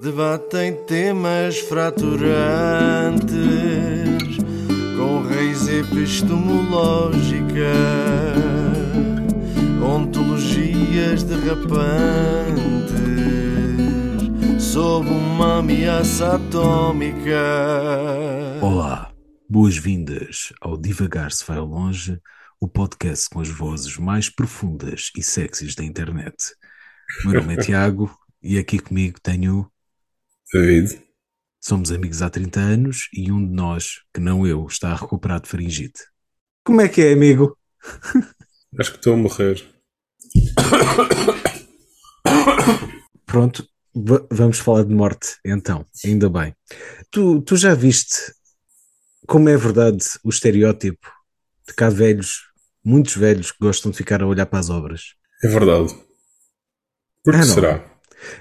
Debatem temas fraturantes com raiz epistemológica, ontologias derrapantes sob uma ameaça atómica. Olá, boas-vindas ao Divagar se vai ao longe, o podcast com as vozes mais profundas e sexys da internet. Meu nome é Tiago e aqui comigo tenho David. Somos amigos há 30 anos e um de nós, que não eu, está a recuperar de faringite. Como é que é, amigo? Acho que estou a morrer. Pronto, vamos falar de morte, então, ainda bem. Tu, tu já viste como é verdade o estereótipo de cá velhos, muitos velhos que gostam de ficar a olhar para as obras? É verdade. Por que ah, será?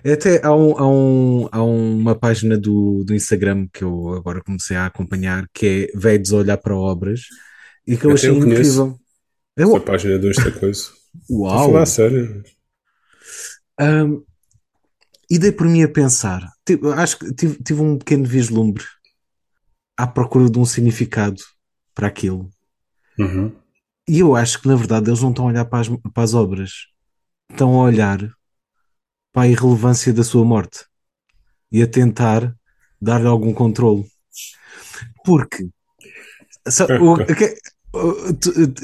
Até há, um, há, um, há uma página do, do Instagram que eu agora comecei a acompanhar que é Velhos a olhar para obras e que eu Até achei eu incrível. Eu... Essa página de esta coisa. Uau! Falar a sério. Um, e dei por mim a pensar. Tive, acho que tive, tive um pequeno vislumbre à procura de um significado para aquilo. Uhum. E eu acho que na verdade eles não estão a olhar para as, para as obras, estão a olhar para a irrelevância da sua morte e a tentar dar-lhe algum controle. Porque o,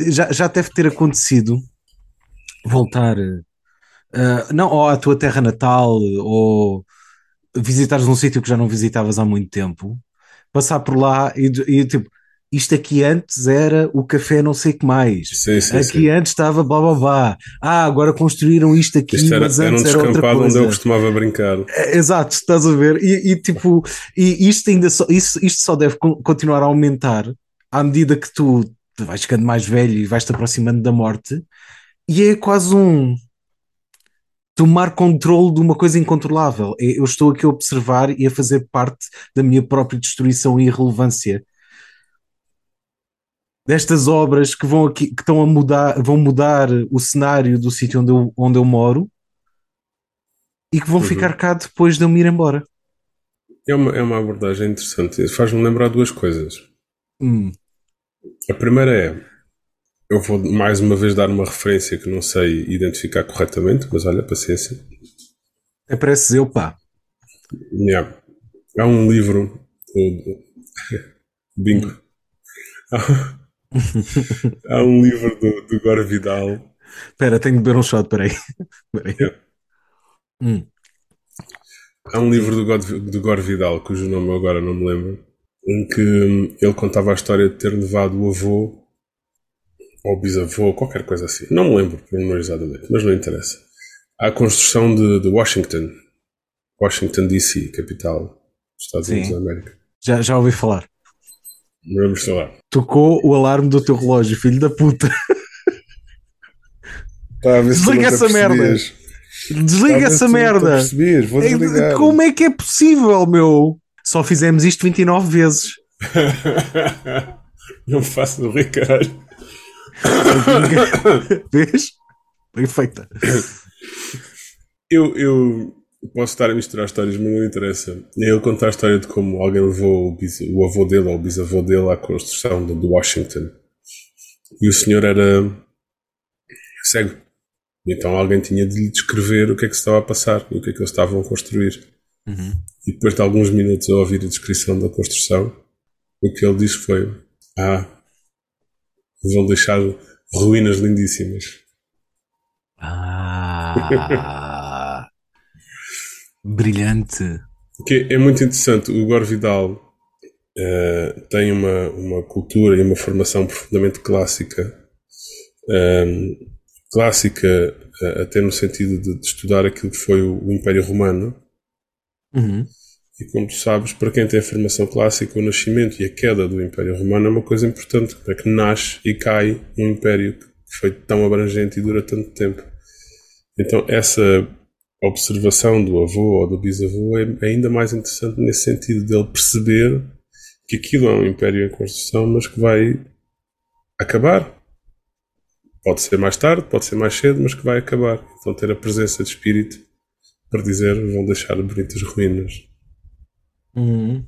já, já deve ter acontecido voltar uh, não ou à tua terra natal ou visitares um sítio que já não visitavas há muito tempo, passar por lá e, e tipo isto aqui antes era o café não sei que mais. Sim, sim, aqui sim. antes estava blá blá blá. Ah, agora construíram isto aqui, isto era, mas antes era, um era outra coisa. onde eu costumava brincar. É, exato, estás a ver? E, e tipo, e isto ainda só, isso, isto só deve continuar a aumentar à medida que tu vais ficando mais velho e vais te aproximando da morte. E é quase um tomar controle de uma coisa incontrolável. Eu estou aqui a observar e a fazer parte da minha própria destruição e irrelevância destas obras que vão aqui, que estão a mudar, vão mudar o cenário do sítio onde eu, onde eu moro e que vão uhum. ficar cá depois de eu me ir embora. É uma, é uma abordagem interessante. Faz-me lembrar duas coisas. Hum. A primeira é, eu vou mais uma vez dar uma referência que não sei identificar corretamente, mas olha, paciência. É parece eu, pá. Yeah. Há um livro, o Bingo. Hum. Há um livro do, do Gore Vidal. Espera, tenho de beber um shot, peraí. peraí. Yeah. Hum. Há um livro do, God, do Gore Vidal, cujo nome eu agora não me lembro, em que hum, ele contava a história de ter levado o avô ou bisavô, qualquer coisa assim. Não me lembro exatamente, mas não interessa. À construção de, de Washington, Washington DC, capital dos Estados Sim. Unidos da América. Já, já ouvi falar. Falar. Tocou o alarme do teu relógio, filho da puta. Tá, Desliga essa merda. Desliga tá, essa merda. Desligar. Como é que é possível, meu? Só fizemos isto 29 vezes. Não faço do rir, caralho. Vês? Bem feita. Eu, eu, posso estar a misturar histórias, mas não interessa. Ele contar a história de como alguém levou o, bis, o avô dele ou o bisavô dele à construção de, de Washington. E o senhor era cego. Então alguém tinha de lhe descrever o que é que se estava a passar e o que é que eles estavam a construir. Uhum. E depois de alguns minutos a ouvir a descrição da construção, o que ele disse foi: Ah, vão deixar ruínas lindíssimas. Ah. Brilhante. Que é muito interessante. O Gore Vidal uh, tem uma, uma cultura e uma formação profundamente clássica. Um, ehm, clássica uh, até no sentido de, de, estudar aquilo que foi o, o Império Romano. Uhum. E como tu sabes, para quem tem a formação clássica, o nascimento e a queda do Império Romano é uma coisa importante. Como é que nasce e cai um império que foi tão abrangente e dura tanto tempo. Então, essa a observação do avô ou do bisavô é ainda mais interessante nesse sentido dele perceber que aquilo é um império em construção, mas que vai acabar. Pode ser mais tarde, pode ser mais cedo, mas que vai acabar. Então ter a presença de espírito para dizer vão deixar bonitas ruínas. Uhum.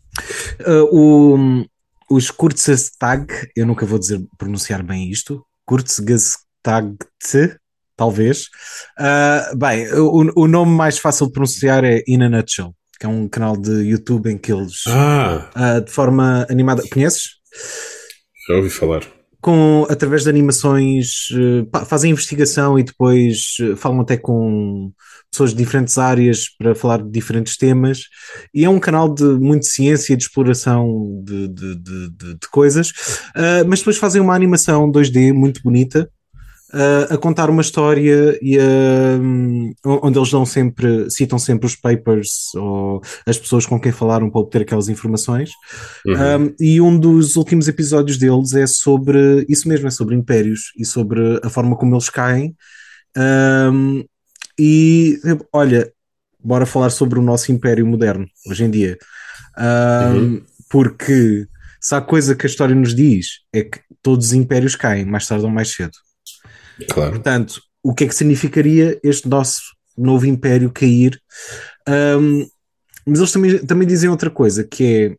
Uh, o, os Kurzestag, eu nunca vou dizer pronunciar bem isto, Kurzgestag, talvez. Uh, bem, o, o nome mais fácil de pronunciar é In a Nutshell, que é um canal de YouTube em que eles, Ah, uh, de forma animada, conheces? já ouvi falar. com através de animações pá, fazem investigação e depois falam até com pessoas de diferentes áreas para falar de diferentes temas e é um canal de muita ciência e de exploração de, de, de, de- coisas Ah, mas depois fazem uma animação 2D muito bonita ah, a contar uma história e a, hum, onde eles dão sempre citam sempre os papers ou as pessoas com quem falaram para obter aquelas informações Uhum. um, e um dos últimos episódios deles é sobre isso mesmo, é sobre impérios e sobre a forma como eles caem. Um, e olha, bora falar sobre o nosso império moderno hoje em dia. Um, Uhum. Porque se há coisa que a história nos diz é que todos os impérios caem mais tarde ou mais cedo. Claro. Portanto, o que é que significaria este nosso novo império cair? Um, mas eles também, também dizem outra coisa, que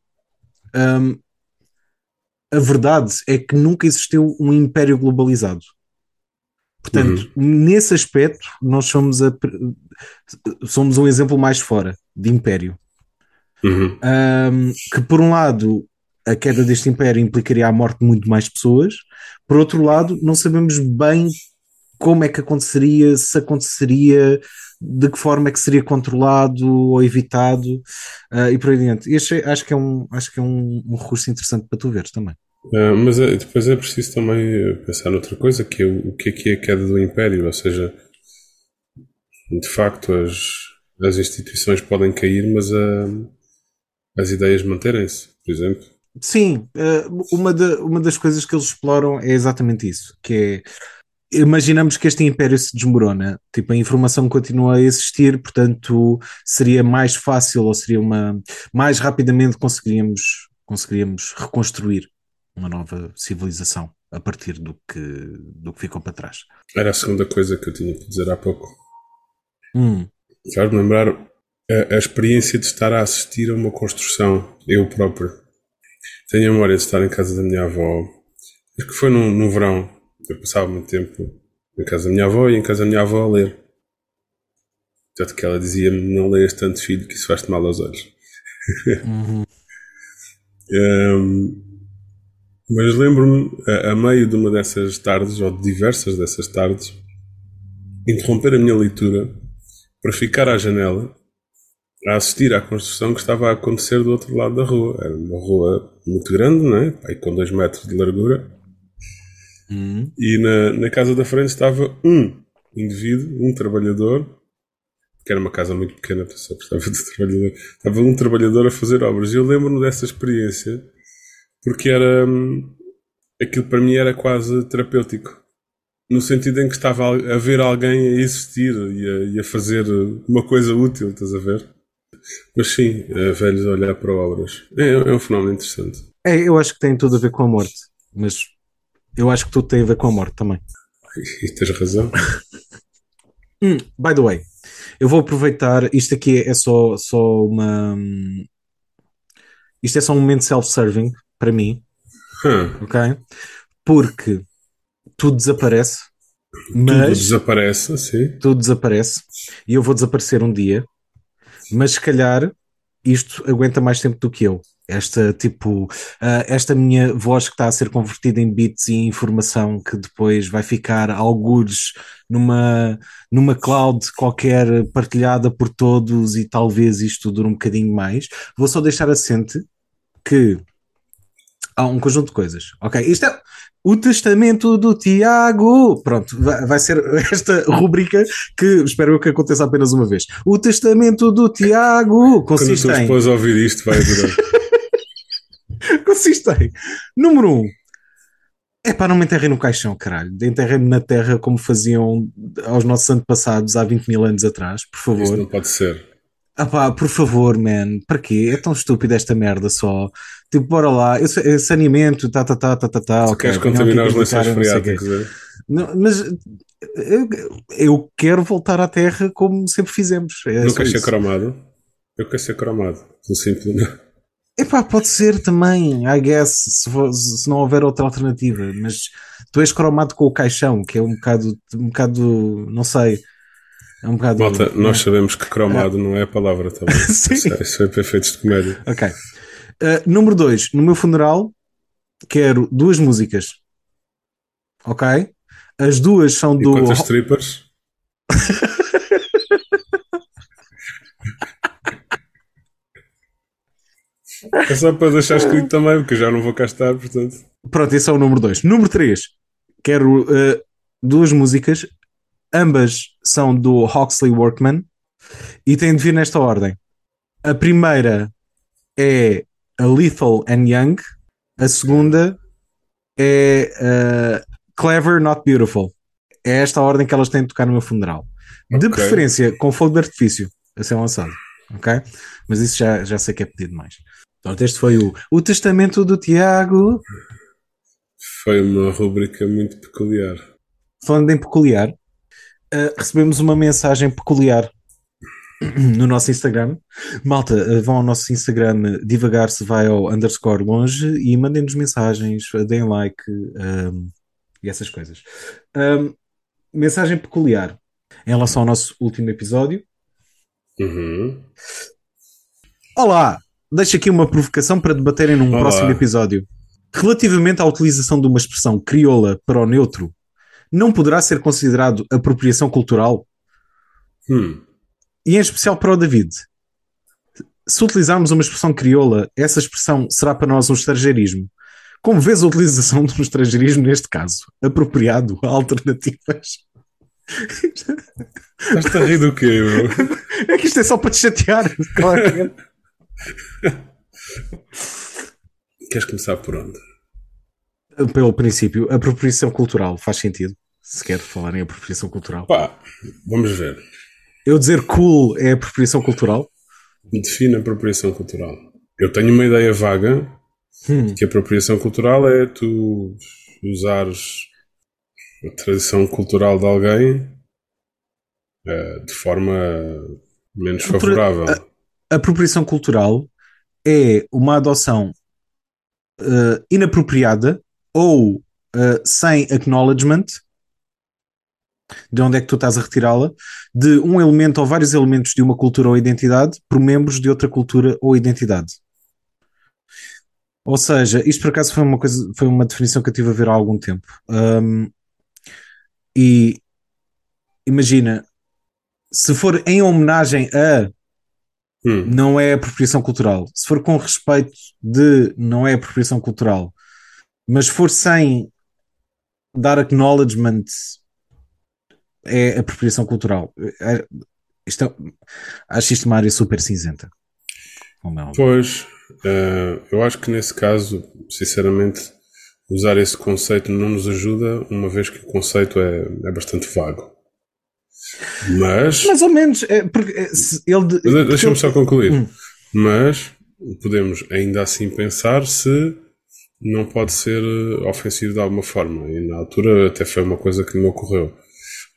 é um, a verdade é que nunca existiu um império globalizado. Portanto, nesse aspecto, nós somos, a, somos um exemplo mais fora de império. Uhum. Um, que por um lado a queda deste império implicaria a morte de muito mais pessoas, por outro lado, não sabemos bem como é que aconteceria, se aconteceria, de que forma é que seria controlado ou evitado uh, e por aí adiante. Este, acho que é, um, acho que é um, um recurso interessante para tu veres também. Ah, mas é- depois é preciso também pensar noutra coisa, que é o, o que é que é a queda do império, ou seja, de facto as, as instituições podem cair, mas ah, as ideias manterem-se, por exemplo. Sim, uh, uma, de, uma das coisas que eles exploram é exatamente isso, que é imaginamos que este império se desmorona, tipo, a informação continua a existir, portanto, seria mais fácil ou seria uma mais rapidamente conseguiríamos conseguiríamos reconstruir uma nova civilização a partir do que do que ficou para trás. Era a segunda coisa que eu tinha que dizer há pouco. Hum, Faz-me lembrar a, a experiência de estar a assistir a uma construção, eu próprio. Tenho a memória de estar em casa da minha avó, acho que foi no, no verão, eu passava muito tempo em casa da minha avó e em casa da minha avó a ler. Tanto que ela dizia-me: Não leias tanto, filho, que isso faz-te mal aos olhos. uhum, Ahm, mas lembro-me, a, a meio de uma dessas tardes, ou de diversas dessas tardes, interromper a minha leitura para ficar à janela a assistir à construção que estava a acontecer do outro lado da rua. Era uma rua muito grande, não é? Aí com dois metros de largura. Hum, E na, na casa da frente estava um indivíduo, um trabalhador, que era uma casa muito pequena, só precisava de trabalhador. Estava um trabalhador a fazer obras. E eu lembro-me dessa experiência porque era. hum, Aquilo para mim era quase terapêutico. No sentido em que estava a ver alguém a existir e a, e a fazer uma coisa útil, estás a ver? Mas sim, eh, velhos a olhar para obras. É, é um fenómeno interessante. É, eu acho que tem tudo a ver com a morte, mas eu acho que tudo tem a ver com a morte também. E tens razão. Hum, by the way, eu vou aproveitar. Isto aqui é só, só uma. Isto é só um momento self-serving para mim, Hum, ok? Porque tudo desaparece, tudo mas desaparece, sim. tudo desaparece e eu vou desaparecer um dia, mas se calhar isto aguenta mais tempo do que eu. Esta tipo, ah, esta minha voz que está a ser convertida em bits e informação que depois vai ficar algures numa, numa cloud qualquer partilhada por todos e talvez isto dure um bocadinho mais. Vou só deixar assente que há um conjunto de coisas. Ok, isto é o testamento do Tiago. Pronto, vai, vai ser esta rubrica que espero que aconteça apenas uma vez. O testamento do Tiago Quando a consiste tua em, esposa ouvir isto, vai adorar. consiste em número um. É para não me enterrem no caixão, caralho. Enterrem-me na terra como faziam aos nossos antepassados há 20 mil anos atrás, por favor. não pode ser. Ah pá, por favor, man, para quê? É tão estúpido esta merda só. Tipo, bora lá, saneamento, tá, tá, tá, tá, tá, tá, Se ok. queres contaminar os lençóis freáticos, é? Não, mas eu, eu quero voltar à Terra como sempre fizemos. É não só queres ser isso. cromado? Eu quero ser cromado. Pelo simples. Epá, pode ser também, I guess, se, for- se não houver outra alternativa, mas tu és cromado com o caixão, que é um bocado, um bocado, não sei, é um bocado. Malta, nós sabemos que cromado não é a palavra também. Sim. Isso, é- isso é para efeitos de comédia. Ok. Uh, número 2, no meu funeral, quero duas músicas. Ok? As duas são E do. quantas strippers? É só para deixar escrito também, porque eu já não vou cá estar, portanto. Pronto, esse é o número 2. Número 3, quero uh, duas músicas. Ambas são do Huxley Workman e têm de vir nesta ordem. A primeira é a Lethal and Young, a segunda é uh, Clever Not Beautiful. É esta a ordem que elas têm de tocar no meu funeral. De Ok. preferência com fogo de artifício a ser lançado. Ok? Mas isso já, já sei que é pedido demais. Pronto, este foi o, o testamento do Tiago. Foi uma rubrica muito peculiar. Falando em peculiar, uh, recebemos uma mensagem peculiar no nosso Instagram. Malta, uh, vão ao nosso Instagram devagar se vai ao underscore longe e mandem-nos mensagens, uh, deem like um, e essas coisas. Um, mensagem peculiar em relação ao nosso último episódio. Uhum. Olá! Deixo aqui uma provocação para debaterem num Olá. próximo episódio. Relativamente à utilização de uma expressão crioula para o neutro, não poderá ser considerado apropriação cultural? Hum. E em especial para o David. Se utilizarmos uma expressão crioula, essa expressão será para nós um estrangeirismo. Como vês a utilização de um estrangeirismo neste caso? Apropriado a alternativas? Estás-te a rir do quê, meu? É que isto é só para te chatear. claramente. Queres começar por onde? Pelo princípio, apropriação cultural faz sentido. Se quer falar em apropriação cultural. Pá, vamos ver. Eu dizer cool é apropriação cultural? Define a apropriação cultural. Eu tenho uma ideia vaga Hum. que a apropriação cultural é tu usares a tradição cultural de alguém eh, de forma menos favorável. Apropriação cultural é uma adoção eh, inapropriada ou eh, sem acknowledgement de onde é que tu estás a retirá-la de um elemento ou vários elementos de uma cultura ou identidade por membros de outra cultura ou identidade. Ou seja, isto por acaso foi uma coisa, foi uma definição que eu tive a ver há algum tempo. Ahm, e imagina, se for em homenagem a Hum, não é apropriação cultural. Se for com respeito de não é apropriação cultural, mas for sem dar acknowledgement é apropriação cultural. É- isto é- acho isto uma área super cinzenta. É. Pois, eh, eu acho que nesse caso, sinceramente, usar esse conceito não nos ajuda, uma vez que o conceito é, é bastante vago. Mas, Mais ou menos, é, porque é, ele deixa-me só concluir. Hum. Mas podemos ainda assim pensar se não pode ser eh, ofensivo de alguma forma. E na altura até foi uma coisa que me ocorreu.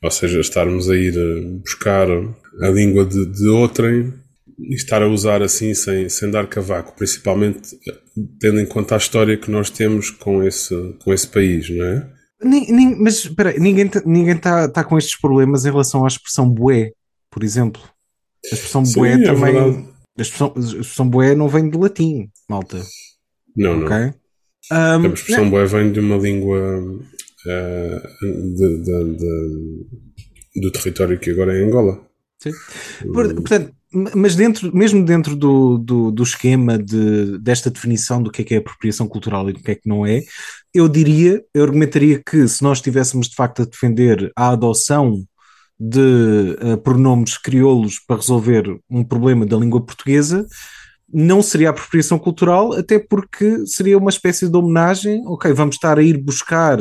Ou seja, estarmos a ir eh, buscar a língua de, de outrem e estar a usar assim sem, sem dar cavaco, principalmente tendo em conta a história que nós temos com esse, com esse país, não é? Mas espera, ninguém está ninguém tá, tá com estes problemas em relação à expressão bué, por exemplo. A expressão Sim, bué é também. verdade. a, expressão, a expressão bué não vem de latim, malta. Não, não. Ok? Ahm, A expressão boé vem de uma língua eh, de- de- de- do território que agora é Angola. Por- Portanto, mas dentro, mesmo dentro do, do, do esquema de, desta definição do que é que é apropriação cultural e do que é que não é, eu diria, eu argumentaria que se nós estivéssemos de facto a defender a adoção de eh, pronomes crioulos para resolver um problema da língua portuguesa, não seria apropriação cultural, até porque seria uma espécie de homenagem. Ok, vamos estar a ir buscar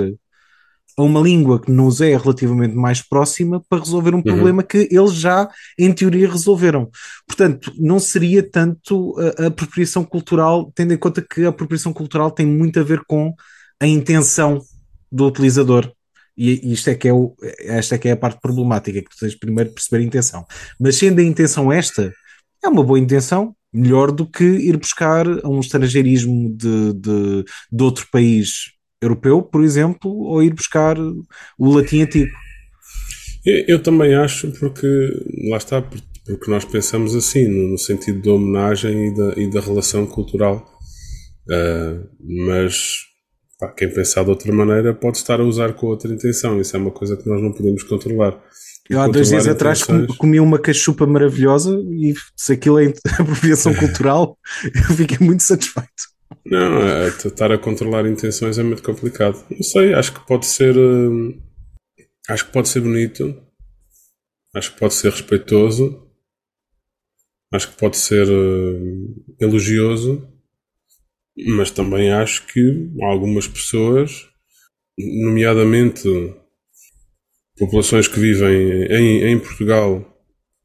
a uma língua que nos é relativamente mais próxima para resolver um problema que eles já, em teoria, resolveram. Portanto, não seria tanto a, a apropriação cultural, tendo em conta que a apropriação cultural tem muito a ver com a intenção do utilizador. E isto é que é, o, esta é que é a parte problemática, que tu tens primeiro de perceber a intenção. Mas sendo a intenção esta, é uma boa intenção, melhor do que ir buscar um estrangeirismo de, de, de outro país europeu, por exemplo, ou ir buscar o latim antigo. Eu, eu também acho, porque lá está, porque nós pensamos assim, no, sentido da homenagem e da, e da relação cultural. Uh, mas pá, quem pensar de outra maneira pode estar a usar com outra intenção. Isso é uma coisa que nós não podemos controlar. Eu há dois dias atrás comi uma cachupa maravilhosa e se aquilo é apropriação cultural, eu fiquei muito satisfeito. Não, é, estar a controlar intenções é muito complicado. Não sei, acho que pode ser. Uh, acho que pode ser bonito. Acho que pode ser respeitoso. Acho que pode ser uh, elogioso. Mas também acho que algumas pessoas, nomeadamente populações que vivem em, em Portugal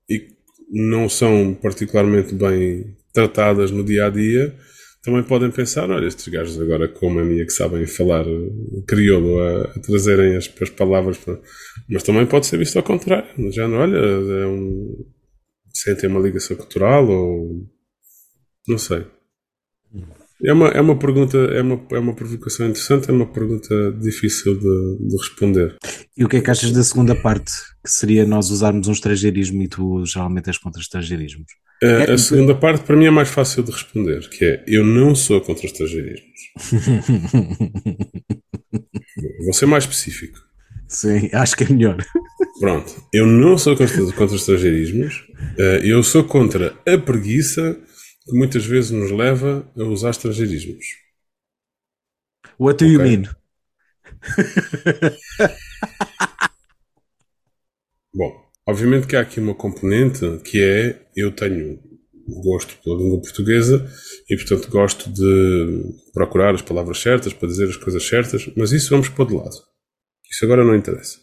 e não são particularmente bem tratadas no dia a dia, também podem pensar, olha, estes gajos agora com a mania que sabem falar crioulo a, a trazerem as, as palavras, para... mas também pode ser visto ao contrário, já não, olha, é um, sentem uma ligação cultural ou não sei. É uma, é uma pergunta, é uma, é uma provocação interessante, é uma pergunta difícil de, de responder. E o que é que achas da segunda parte, que seria nós usarmos um estrangeirismo e tu geralmente és contra estrangeirismos? A, é, a segunda parte para mim é mais fácil de responder, que é eu não sou contra estrangeirismos. Vou ser mais específico. Sim, acho que é melhor. Pronto, eu não sou contra, contra estrangeirismos, eh, eu sou contra a preguiça que muitas vezes nos leva a usar estrangeirismos. What do okay? you mean? Bom, obviamente que há aqui uma componente que é eu tenho gosto pela língua portuguesa e, portanto, gosto de procurar as palavras certas para dizer as coisas certas, mas isso vamos pôr de lado. Isso agora não interessa.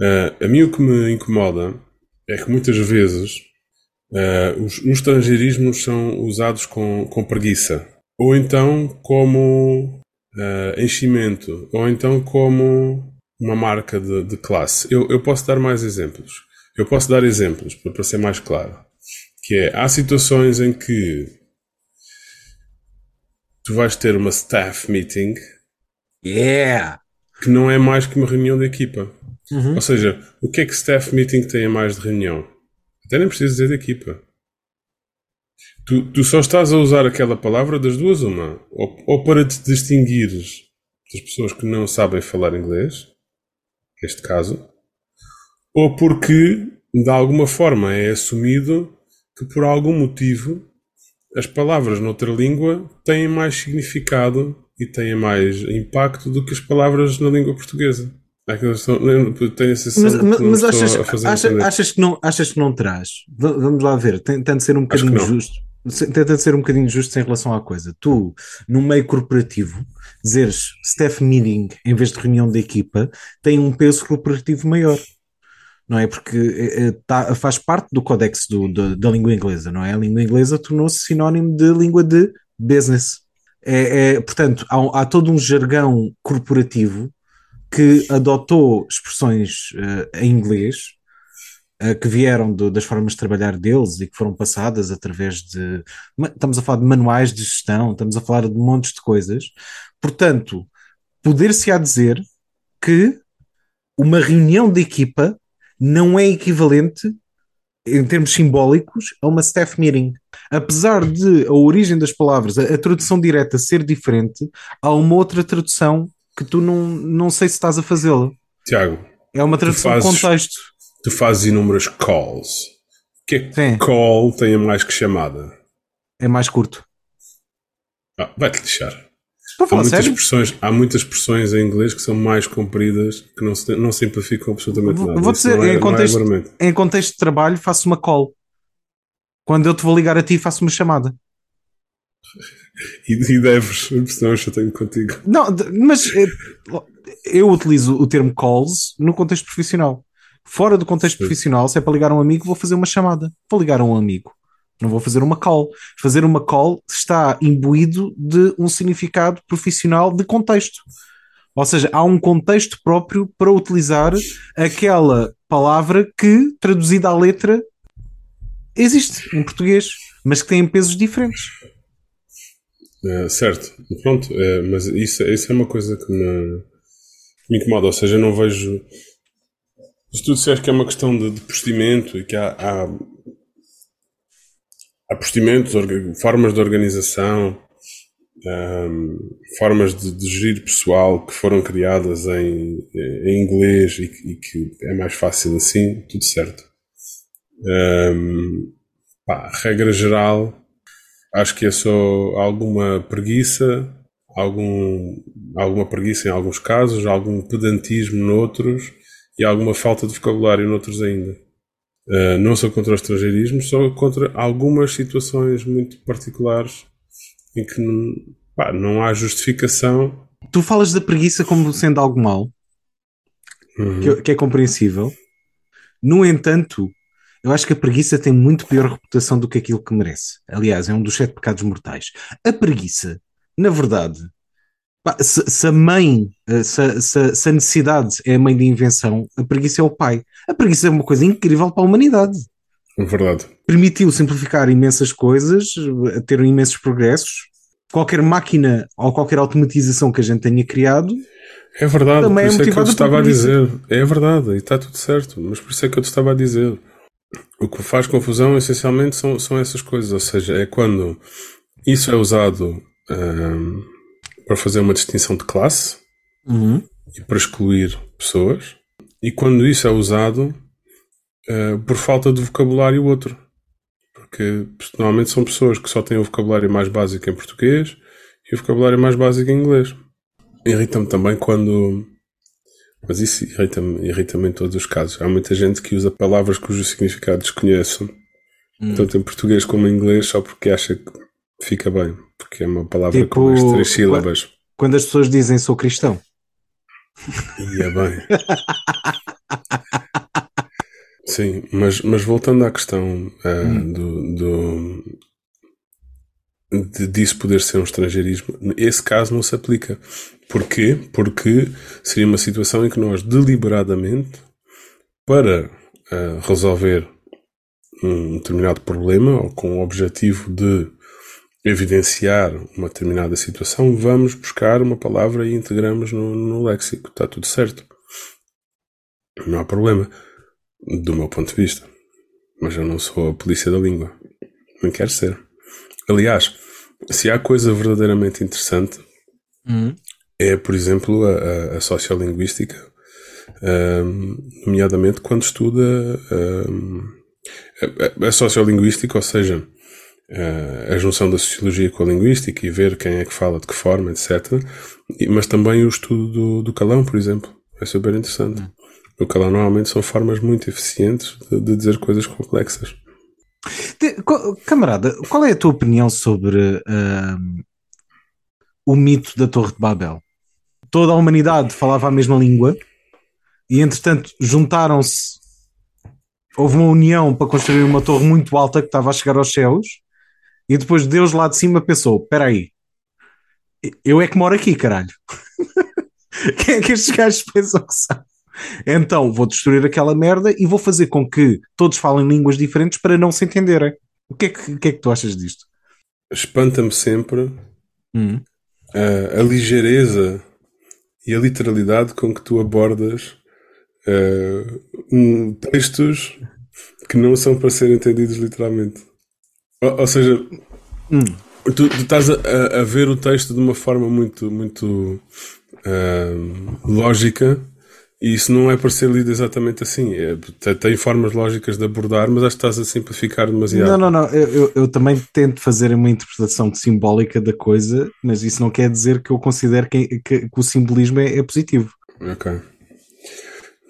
Uh, a mim o que me incomoda é que muitas vezes Uh, os, os estrangeirismos são usados com, com preguiça, ou então como uh, enchimento, ou então como uma marca de, de classe. Eu, eu, posso dar mais exemplos. Eu posso dar exemplos para, ser mais claro. Que é, há situações em que tu vais ter uma staff meeting yeah. que não é mais que uma reunião de equipa. Uhum. Ou seja, o que é que staff meeting tem a mais de reunião? Até nem preciso dizer de equipa. Tu, tu, só estás a usar aquela palavra das duas, uma. Ou, ou para te distinguires das pessoas que não sabem falar inglês, neste caso, ou porque, de alguma forma, é assumido que por algum motivo as palavras noutra língua têm mais significado e têm mais impacto do que as palavras na língua portuguesa. É que eu estou, tenho a sensação mas, mas achas, acha, achas, que não, achas que não traz? Vamos lá ver, tentando ser um bocadinho justo. Tenta ser um bocadinho justo em relação à coisa. Tu, no meio corporativo, dizeres staff meeting em vez de reunião de equipa tem um peso corporativo maior. Não é? Porque é, é, tá, faz parte do códex do, do, da língua inglesa, não é? A língua inglesa tornou-se sinónimo de língua de business. É, é portanto, há, há todo um jargão corporativo que adotou expressões uh, em inglês uh, que vieram do, das formas de trabalhar deles e que foram passadas através de. Estamos a falar de manuais de gestão, estamos a falar de montes de coisas. Portanto, poder-se-á dizer que uma reunião de equipa não é equivalente em termos simbólicos, a uma staff meeting. Apesar de a origem das palavras, a, a tradução direta ser diferente, há uma outra tradução que tu não, não sei se estás a fazê-la. Tiago, é uma tradução fazes, de contexto. Tu fazes inúmeras calls. O que é que Sim. call tem a mais que chamada? É mais curto. Ah, vai-te lixar. Há muitas, expressões, há muitas expressões em inglês que são mais compridas que não, se, não simplificam absolutamente nada. Vou dizer, é, em, contexto, é em contexto de trabalho, faço uma call. Quando eu te vou ligar a ti, faço uma chamada. E, e deves, senão eu tenho contigo. Não, mas eh, eu utilizo o termo calls no contexto profissional. Fora do contexto Sim. profissional, se é para ligar a um amigo, vou fazer uma chamada. Vou ligar a um amigo. Não vou fazer uma call. Fazer uma call está imbuído de um significado profissional de contexto. Ou seja, há um contexto próprio para utilizar aquela palavra que, traduzida à letra, existe em português, mas que tem pesos diferentes. É, certo, pronto, é, mas isso, isso é uma coisa que me, me incomoda, ou seja, eu não vejo. Se tu disseres que é uma questão de, de e que há, há, há formas de organização, ahm, formas de, de gerir pessoal que foram criadas em, em inglês e, que- e que é mais fácil assim, tudo certo. Ahm, pá, regra geral, acho que é só alguma preguiça, algum, alguma preguiça em alguns casos, algum pedantismo noutros e alguma falta de vocabulário noutros ainda. Uh, não sou contra o estrangeirismo, sou contra algumas situações muito particulares em que não, pá, não há justificação. Tu falas da preguiça como sendo algo mau, Uhum. que, que é compreensível. No entanto, eu acho que a preguiça tem muito pior reputação do que aquilo que merece. Aliás, é um dos sete pecados mortais. A preguiça, na verdade, se, se a mãe, eh, se, a- se se a necessidade é a mãe da invenção, a preguiça é o pai. A preguiça é uma coisa incrível para a humanidade. É Verdade. Permitiu simplificar imensas coisas, eh, ter imensos progressos. Qualquer máquina ou qualquer automatização que a gente tenha criado É verdade, Também é por isso é que eu te estava a dizer. É verdade, e está tudo certo, mas por isso é que eu te estava a dizer. O que faz confusão essencialmente são, são essas coisas, ou seja, é quando isso é usado ahm, para fazer uma distinção de classe e para excluir pessoas, e quando isso é usado ah, por falta de vocabulário outro. Porque normalmente são pessoas que só têm o vocabulário mais básico em português e o vocabulário mais básico em inglês. Irrita-me também quando. Mas isso irrita-me irrita em todos os casos. Há muita gente que usa palavras cujo significado desconheço, tanto em português como em inglês, só porque acha que fica bem. Porque é uma palavra Tipo, com mais três sílabas. quando as pessoas dizem sou cristão. E é bem. Sim, mas, mas voltando à questão ah, do, do de, disso poder ser um estrangeirismo, esse caso não se aplica. Porquê? Porque seria uma situação em que nós deliberadamente, para ah, resolver um determinado problema ou com o objetivo de evidenciar uma determinada situação, vamos buscar uma palavra e integramos no, no léxico. Está tudo certo. Não há problema, do meu ponto de vista. Mas eu não sou a polícia da língua. Não quero ser. Aliás, se há coisa verdadeiramente interessante, é, por exemplo, a, a- sociolinguística, ahm, nomeadamente quando estuda ahm, a, a- sociolinguística, ou seja, a, a junção da sociologia com a linguística e ver quem é que fala de que forma, etc. Mas também o estudo do, do calão, por exemplo, é super interessante. O calão normalmente são formas muito eficientes de, de dizer coisas complexas. Camarada, qual é a tua opinião sobre ahm, o mito da Torre de Babel? Toda a humanidade falava a mesma língua e, entretanto, juntaram-se. Houve uma união para construir uma torre muito alta que estava a chegar aos céus e depois Deus lá de cima pensou: espera aí, eu é que moro aqui, caralho. Quem é que estes gajos pensam que são? Então vou destruir aquela merda e vou fazer com que todos falem línguas diferentes para não se entenderem. O que é que, que, é que tu achas disto? Espanta-me sempre Hum. a, a ligeireza e a literalidade com que tu abordas eh, um, textos que não são para serem entendidos literalmente. Ou, ou seja, tu, tu estás a, a- ver o texto de uma forma muito, muito ah, lógica e isso não é para ser lido exatamente assim. É, tem- formas lógicas de abordar, mas acho que estás a simplificar demasiado. Não, não, não. Eu, eu- eu também tento fazer uma interpretação simbólica da coisa, mas isso não quer dizer que eu considere que, que- que o simbolismo é, é positivo. Ok.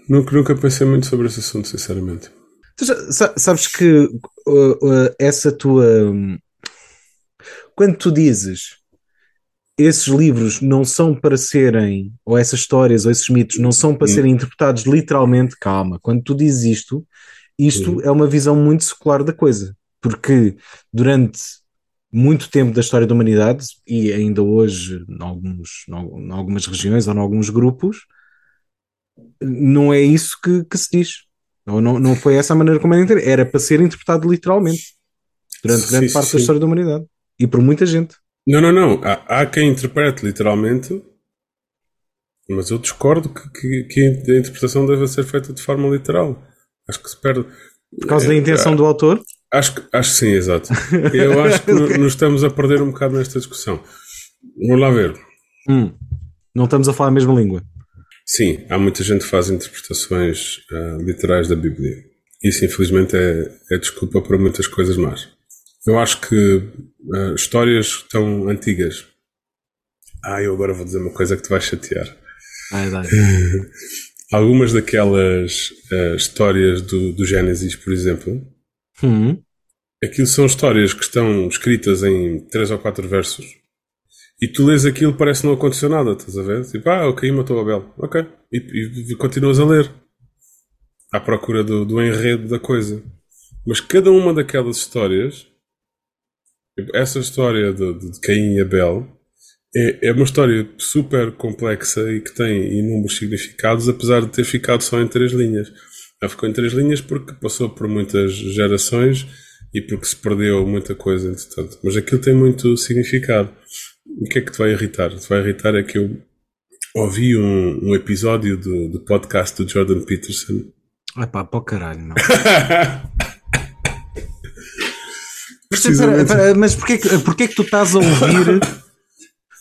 Nunca, nunca pensei muito sobre esse assunto, sinceramente. Tu já sa- sabes que uh, uh, essa tua. hum, Quando tu dizes esses livros não são para serem, ou essas histórias, ou esses mitos não são para serem interpretados literalmente, calma. Quando tu dizes isto, isto é uma visão muito secular da coisa, porque durante muito tempo da história da humanidade e ainda hoje, em, alguns, em algumas regiões ou em alguns grupos, não é isso que, que se diz. Ou não, não foi essa a maneira como era interpretado. Era para ser interpretado literalmente durante grande sim, parte sim. da história da humanidade e por muita gente. Não, não, não. Há, há quem interprete literalmente, mas eu discordo que, que, que a interpretação deve ser feita de forma literal. Acho que se perde. Por causa da intenção do autor. Acho que, acho que sim, exato. Eu acho que no- nos estamos a perder um bocado nesta discussão. Vamos lá ver. Hum, não estamos a falar a mesma língua. Sim, há muita gente que faz interpretações ah, literais da Bíblia. Isso, infelizmente, é, é desculpa para muitas coisas más. Eu acho que ah, histórias tão antigas. Ah, eu agora vou dizer uma coisa que te vai chatear. Ai, dai. Algumas daquelas ah, histórias do, do Gênesis, por exemplo, Hum, aquilo são histórias que estão escritas em três ou quatro versos. E tu lês aquilo parece que não aconteceu nada, estás a ver? Tipo, ah, ok, matou Abel. Ok. E, e, e continuas a ler. À procura do, do enredo da coisa. Mas cada uma daquelas histórias, essa história de, de- Caim e Abel, é, é uma história super complexa e que tem inúmeros significados, apesar de ter ficado só em três linhas. Ela ficou em três linhas porque passou por muitas gerações e porque se perdeu muita coisa, entretanto. Mas aquilo tem muito significado. O que é que te vai irritar? Te vai irritar é que eu ouvi um, um episódio do, do podcast do Jordan Peterson. Ai pá, para o caralho, não. Mas, Precisamente. espera, espera, mas porquê, que- porquê que tu estás a ouvir?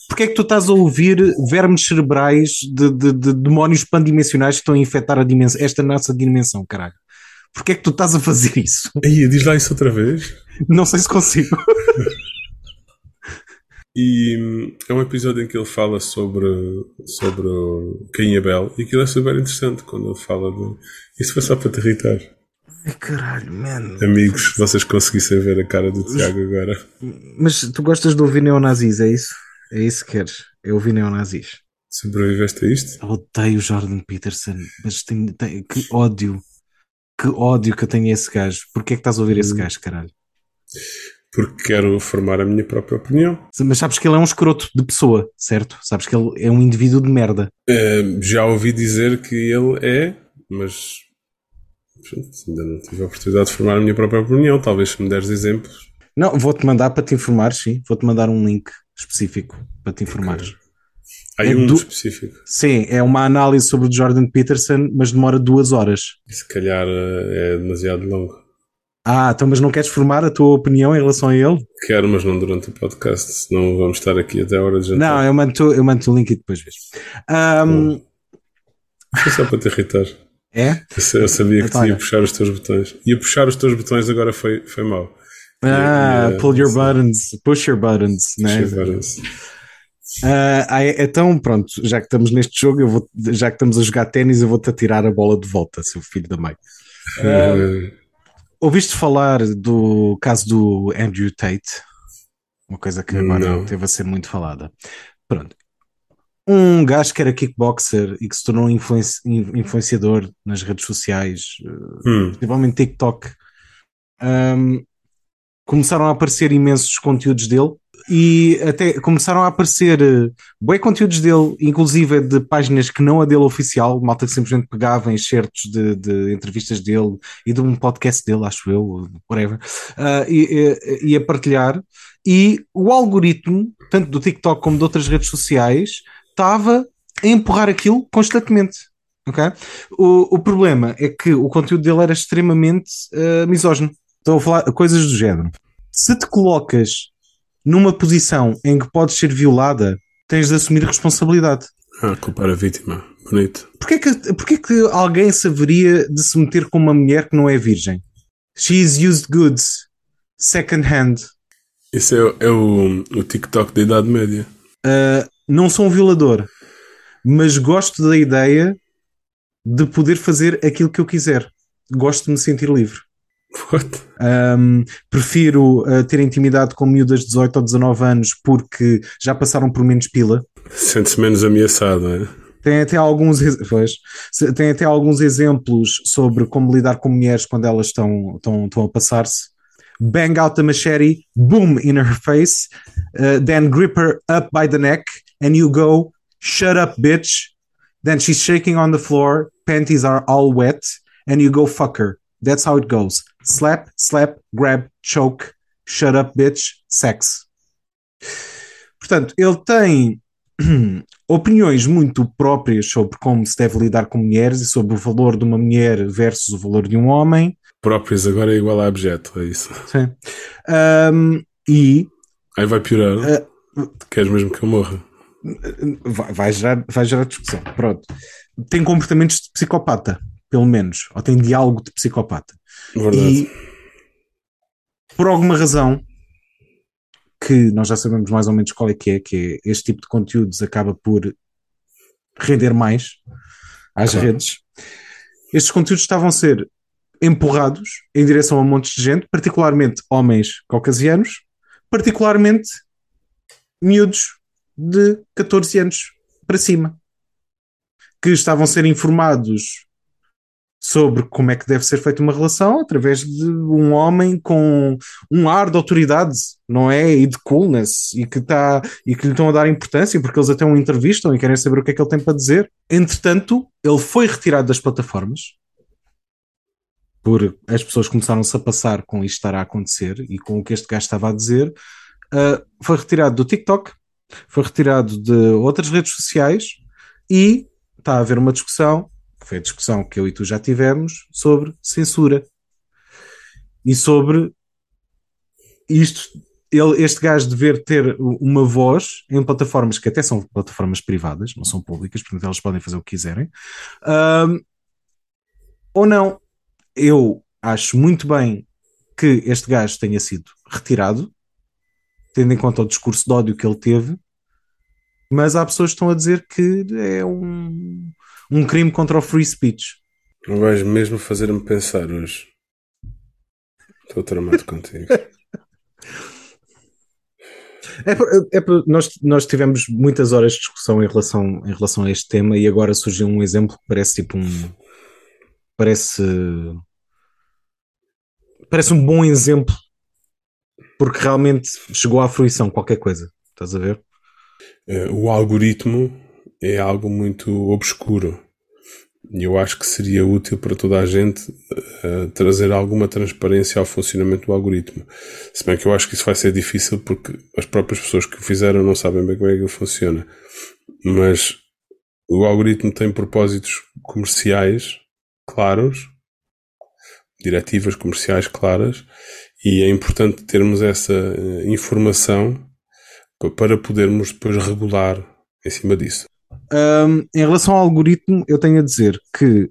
Porquê que tu estás a ouvir vermes cerebrais de, de- de demónios pandimensionais que estão a infectar a dimensão, esta nossa dimensão, caralho? Porquê que tu estás a fazer isso? Aí, diz lá isso outra vez. Não sei se consigo. E hum, é um episódio em que ele fala sobre, sobre Caim e Abel e aquilo é super interessante quando ele fala de. Isso foi só para te irritar. Ai caralho, mano. Amigos, vocês conseguissem ver a cara do Tiago agora. Mas tu gostas de ouvir neonazis, é isso? É isso que queres? Eu ouvir neonazis. Sobreviveste a isto? Eu odeio o Jordan Peterson, mas tenho, tenho- que ódio. Que ódio que eu tenho a esse gajo. Porquê é que estás a ouvir esse gajo, caralho? Porque quero formar a minha própria opinião. Mas sabes que ele é um escroto de pessoa, certo? Sabes que ele é um indivíduo de merda. Eh, já ouvi dizer que ele é, mas pronto, ainda não tive a oportunidade de formar a minha própria opinião. Talvez se me deres exemplos. Não, vou-te mandar para te informar, sim. Vou-te mandar um link específico para te informares. Há É um do- específico. Sim, é uma análise sobre o Jordan Peterson, mas demora duas horas. Se calhar eh, é demasiado longo. Ah, então, mas não queres formar a tua opinião em relação a ele? Quero, mas não durante o podcast, senão vamos estar aqui até a hora de Não, jantar. eu mando, eu mando o link e depois vês. Ahm, Foi só para te irritar. É? Eu sa- Eu sabia que Então, te ia olha. puxar os teus botões. Ia puxar os teus botões, agora foi, foi mau. Ah, e, pull your buttons, push your buttons, né? Chegaram-se. Ah, ah, então, pronto, já que estamos neste jogo, eu vou, já que estamos a jogar ténis, eu vou-te atirar a bola de volta, seu filho da mãe. Eh, Ouviste falar do caso do Andrew Tate? Uma coisa que agora Não. teve a ser muito falada. Pronto. Um gajo que era kickboxer e que se tornou influenci- in- influenciador nas redes sociais, eh, hum, principalmente TikTok, ahm, começaram a aparecer imensos conteúdos dele e até começaram a aparecer uh, conteúdos dele, inclusive de páginas que não a dele oficial, malta que simplesmente pegava em certos de, de entrevistas dele e de um podcast dele, acho eu, whatever, ah, e, e, e a partilhar. E o algoritmo, tanto do TikTok como de outras redes sociais, estava a empurrar aquilo constantemente. ok? O, o problema é que o conteúdo dele era extremamente ah, misógino. Estou a falar coisas do género. Se te colocas numa posição em que podes ser violada, tens de assumir responsabilidade. ah, culpar a vítima. Bonito. Porquê que, porquê que alguém se haveria de se meter com uma mulher que não é virgem? She's used goods, second hand. Isso é, o- é o, o TikTok da Idade Média. Uh, não sou um violador, mas gosto da ideia de poder fazer aquilo que eu quiser. Gosto de me sentir livre. What? Um, prefiro uh, ter intimidade com miúdas de 18 ou 19 anos porque já passaram por menos pila. Sente-se menos ameaçado, é? Tem até alguns, pois, tem até alguns exemplos sobre como lidar com mulheres quando elas estão, estão, estão a passar-se. bang out the machete, boom in her face, uh, then grip her up by the neck, and you go, shut up, bitch. Then she's shaking on the floor, panties are all wet, and you go, fuck her. That's how it goes. Slap, slap, grab, choke, shut up, bitch, sex. Portanto, ele tem opiniões muito próprias sobre como se deve lidar com mulheres e sobre o valor de uma mulher versus o valor de um homem. Próprias agora é igual a abjeto, é isso. Sim. Um, e. Aí vai piorar. Uh, Queres mesmo que eu morra? Vai, vai, gerar, vai gerar discussão. Pronto. Tem comportamentos de psicopata, pelo menos. Ou tem diálogo de psicopata. Verdade. E por alguma razão, que nós já sabemos mais ou menos qual é que é, que é este tipo de conteúdos acaba por render mais às claro. redes. Estes conteúdos estavam a ser empurrados em direção a montes de gente, particularmente homens caucasianos, particularmente miúdos de 14 anos para cima, que estavam a ser informados sobre como é que deve ser feita uma relação através de um homem com um ar de autoridade, não é? E de coolness, e que, tá, e que lhe estão a dar importância, porque eles até o entrevistam e querem saber o que é que ele tem para dizer. Entretanto, ele foi retirado das plataformas, por as pessoas começaram-se a passar com isto estar a acontecer e com o que este gajo estava a dizer. Uh, foi retirado do TikTok, foi retirado de outras redes sociais e está a haver uma discussão foi a discussão que eu e tu já tivemos sobre censura e sobre isto, ele, este gajo dever ter uma voz em plataformas que até são plataformas privadas, não são públicas, portanto elas podem fazer o que quiserem, um, ou não. Eu acho muito bem que este gajo tenha sido retirado, tendo em conta o discurso de ódio que ele teve, mas há pessoas que estão a dizer que é um um crime contra o free speech. Não vais mesmo fazer-me pensar hoje. Estou tramado contigo. É, é, nós, nós tivemos muitas horas de discussão em relação, em relação a este tema e agora surgiu um exemplo que parece tipo um. Parece. Parece um bom exemplo porque realmente chegou à fruição qualquer coisa. Estás a ver? É, o algoritmo é algo muito obscuro. E eu acho que seria útil para toda a gente uh, trazer alguma transparência ao funcionamento do algoritmo. Se bem que eu acho que isso vai ser difícil porque as próprias pessoas que o fizeram não sabem bem como é que ele funciona. Mas o algoritmo tem propósitos comerciais claros, diretivas comerciais claras, e é importante termos essa uh, informação para podermos depois regular em cima disso. Um, em relação ao algoritmo, eu tenho a dizer que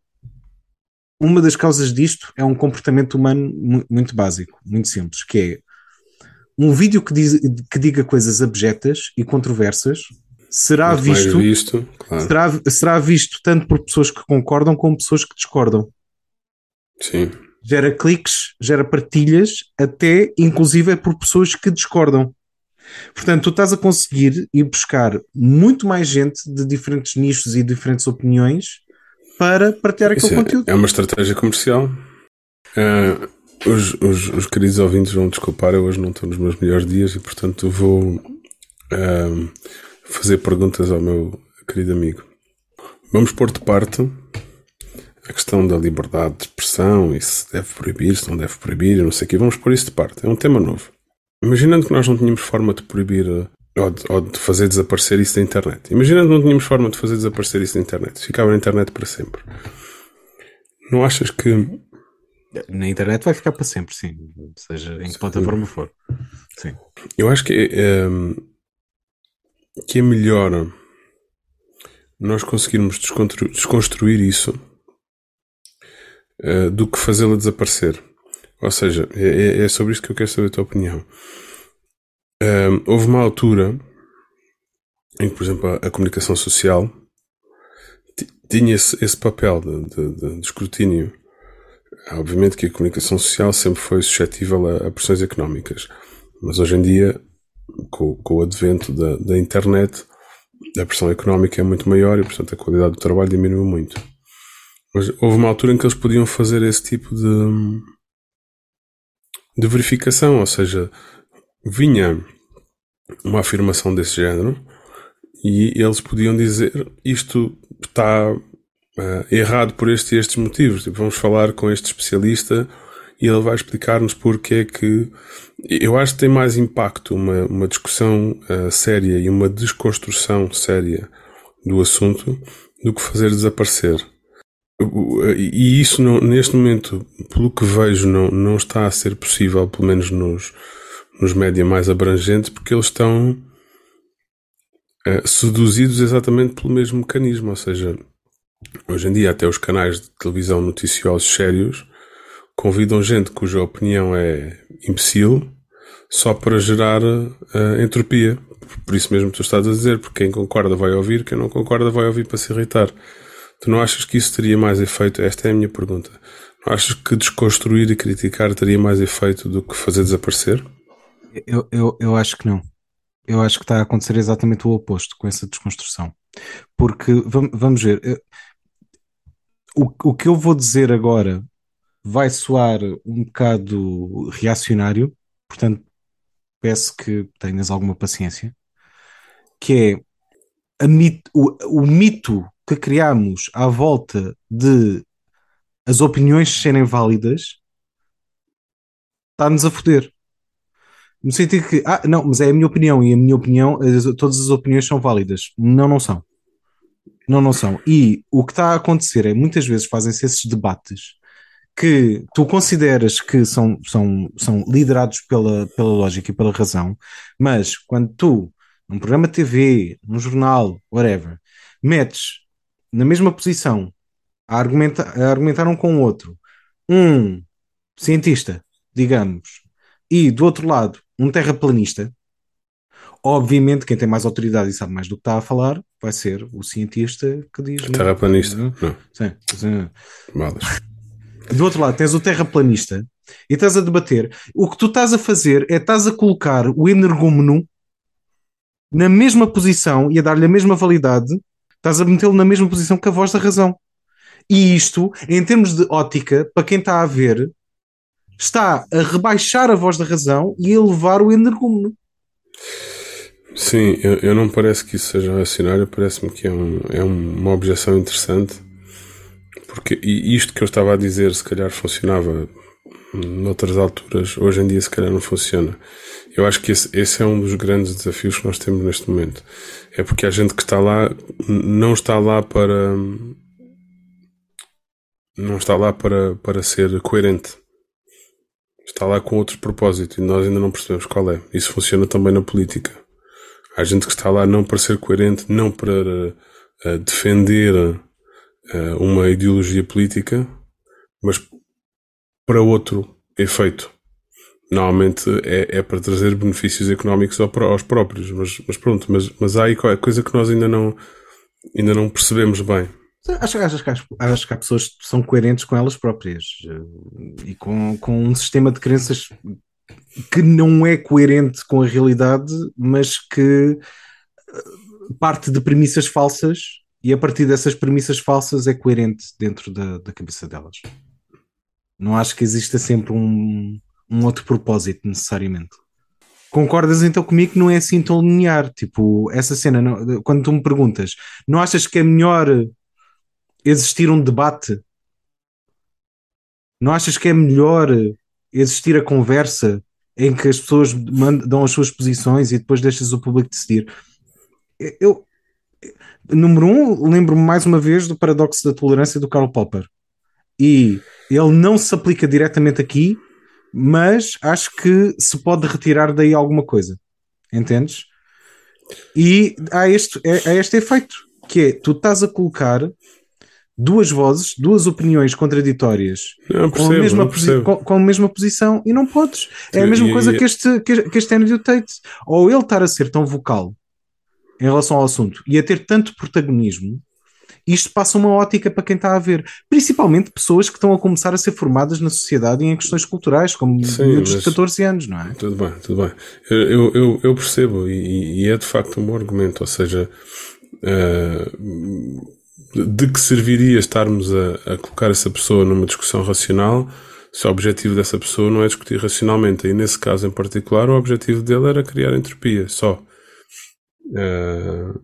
uma das causas disto é um comportamento humano muito básico, muito simples, que é um vídeo que, diz, que diga coisas abjetas e controversas será muito visto, visto claro. será, será visto tanto por pessoas que concordam como pessoas que discordam. Sim. Gera cliques, gera partilhas, até inclusive por pessoas que discordam. Portanto, tu estás a conseguir ir buscar muito mais gente de diferentes nichos e diferentes opiniões para partilhar aquele é, conteúdo. É uma estratégia comercial. Uh, os, os, os, queridos ouvintes vão desculpar, eu hoje não estou nos meus melhores dias e, portanto, vou uh, fazer perguntas ao meu querido amigo. Vamos pôr de parte a questão da liberdade de expressão e se deve proibir, se não deve proibir, não sei o quê. Vamos pôr isso de parte. É um tema novo. Imaginando que nós não tínhamos forma de proibir eh, ou de, ou de, fazer desaparecer isso da internet. Imaginando que não tínhamos forma de fazer desaparecer isso da internet. Ficava na internet para sempre. Não achas que. Na internet vai ficar para sempre, sim. Seja em que plataforma for. Sim. Eu acho que é, que é melhor nós conseguirmos desconstruir isso uh, do que fazê-la desaparecer. Ou seja, é, é, é sobre isso que eu quero saber a tua opinião. Um, houve uma altura em que, por exemplo, a, a comunicação social tinha esse, esse papel de, de, de, de, escrutínio. Obviamente que a comunicação social sempre foi suscetível a, a pressões económicas, mas hoje em dia, com, com o advento da, da internet, a pressão económica é muito maior e, portanto, a qualidade do trabalho diminuiu muito. Houve uma altura em que eles podiam fazer esse tipo de, de verificação, ou seja, vinha uma afirmação desse género e eles podiam dizer isto está uh, errado por estes e estes motivos. Tipo, vamos falar com este especialista e ele vai explicar-nos porque é que. Eu acho que tem mais impacto uma, uma discussão uh, séria e uma desconstrução séria do assunto do que fazer desaparecer. E isso não, neste momento, pelo que vejo, não, não está a ser possível, pelo menos nos, nos média mais abrangentes, porque eles estão uh, seduzidos exatamente pelo mesmo mecanismo. Ou seja, hoje em dia, até os canais de televisão noticiosos sérios convidam gente cuja opinião é imbecil só para gerar uh, entropia. Por isso mesmo tu estás a dizer, porque quem concorda vai ouvir, quem não concorda vai ouvir para se irritar. Tu não achas que isso teria mais efeito? Esta é a minha pergunta. Não achas que desconstruir e criticar teria mais efeito do que fazer desaparecer? Eu, eu, eu acho que não. Eu acho que está a acontecer exatamente o oposto com essa desconstrução. Porque, vamos ver, o, o que eu vou dizer agora vai soar um bocado reacionário, portanto, peço que tenhas alguma paciência. Que é mito, o, o mito que criamos à volta de as opiniões serem válidas está-nos a foder. No sentido que, ah, não, mas é a minha opinião e a minha opinião, todas as opiniões são válidas. Não, não são. Não, não são. E o que está a acontecer é muitas vezes fazem-se esses debates que tu consideras que são, são, são liderados pela, pela lógica e pela razão, mas quando tu, num programa de TV, num jornal, whatever, metes na mesma posição a, argumenta, a argumentar um com o outro um cientista, digamos, e do outro lado um terraplanista, obviamente quem tem mais autoridade e sabe mais do que está a falar vai ser o cientista que diz. Terraplanista? Não. Sim. sim. Do outro lado tens o terraplanista e estás a debater. O que tu estás a fazer é estás a colocar o energúmeno na mesma posição e a dar-lhe a mesma validade Estás a metê-lo na mesma posição que a voz da razão. E isto, em termos de ótica, para quem está a ver, está a rebaixar a voz da razão e a elevar o energúmeno. Sim, eu, eu não parece que isso seja racionário, parece-me que é, um, é uma objeção interessante. Porque isto que eu estava a dizer, se calhar funcionava noutras alturas, hoje em dia se calhar não funciona. Eu acho que esse, esse, é um dos grandes desafios que nós temos neste momento. É porque a gente que está lá não está lá para não está lá para, para ser coerente. Está lá com outro propósito e nós ainda não percebemos qual é. Isso funciona também na política. Há gente que está lá não para ser coerente, não para uh, defender uh, uma ideologia política, mas para outro efeito normalmente é, é para trazer benefícios económicos aos próprios, mas, mas pronto, mas, mas há aí coisa que nós ainda não, ainda não percebemos bem. Acho, acho, acho, acho que há pessoas que são coerentes com elas próprias eh, e com, com um sistema de crenças que não é coerente com a realidade, mas que eh, parte de premissas falsas e a partir dessas premissas falsas é coerente dentro da, da cabeça delas. Não acho que exista sempre um, um outro propósito necessariamente. Concordas então comigo que não é assim tão linear? Tipo, essa cena, não, quando tu me perguntas, não achas que é melhor existir um debate? Não achas que é melhor existir a conversa em que as pessoas dão as suas posições e depois deixas o público decidir? Eu, número um, lembro-me mais uma vez do paradoxo da tolerância do Karl Popper. E ele não se aplica diretamente aqui, mas acho que se pode retirar daí alguma coisa. Entendes? E há este, é, há este efeito, que é tu estás a colocar duas vozes, duas opiniões contraditórias não, percebo, com, a mesma com, com, a mesma posição e não podes. É a mesma e, coisa e, que, este, que este Andrew Tate. Ou ele estar a ser tão vocal em relação ao assunto e a ter tanto protagonismo isto passa uma ótica para quem está a ver. Principalmente pessoas que estão a começar a ser formadas na sociedade e em questões culturais, como Sim, de 14 anos, não é? Tudo bem, tudo bem. Eu, eu, eu percebo e, e, é de facto um bom argumento, ou seja, uh, de que serviria estarmos a, a colocar essa pessoa numa discussão racional se o objetivo dessa pessoa não é discutir racionalmente. E nesse caso em particular, o objetivo dele era criar entropia, só. Uh,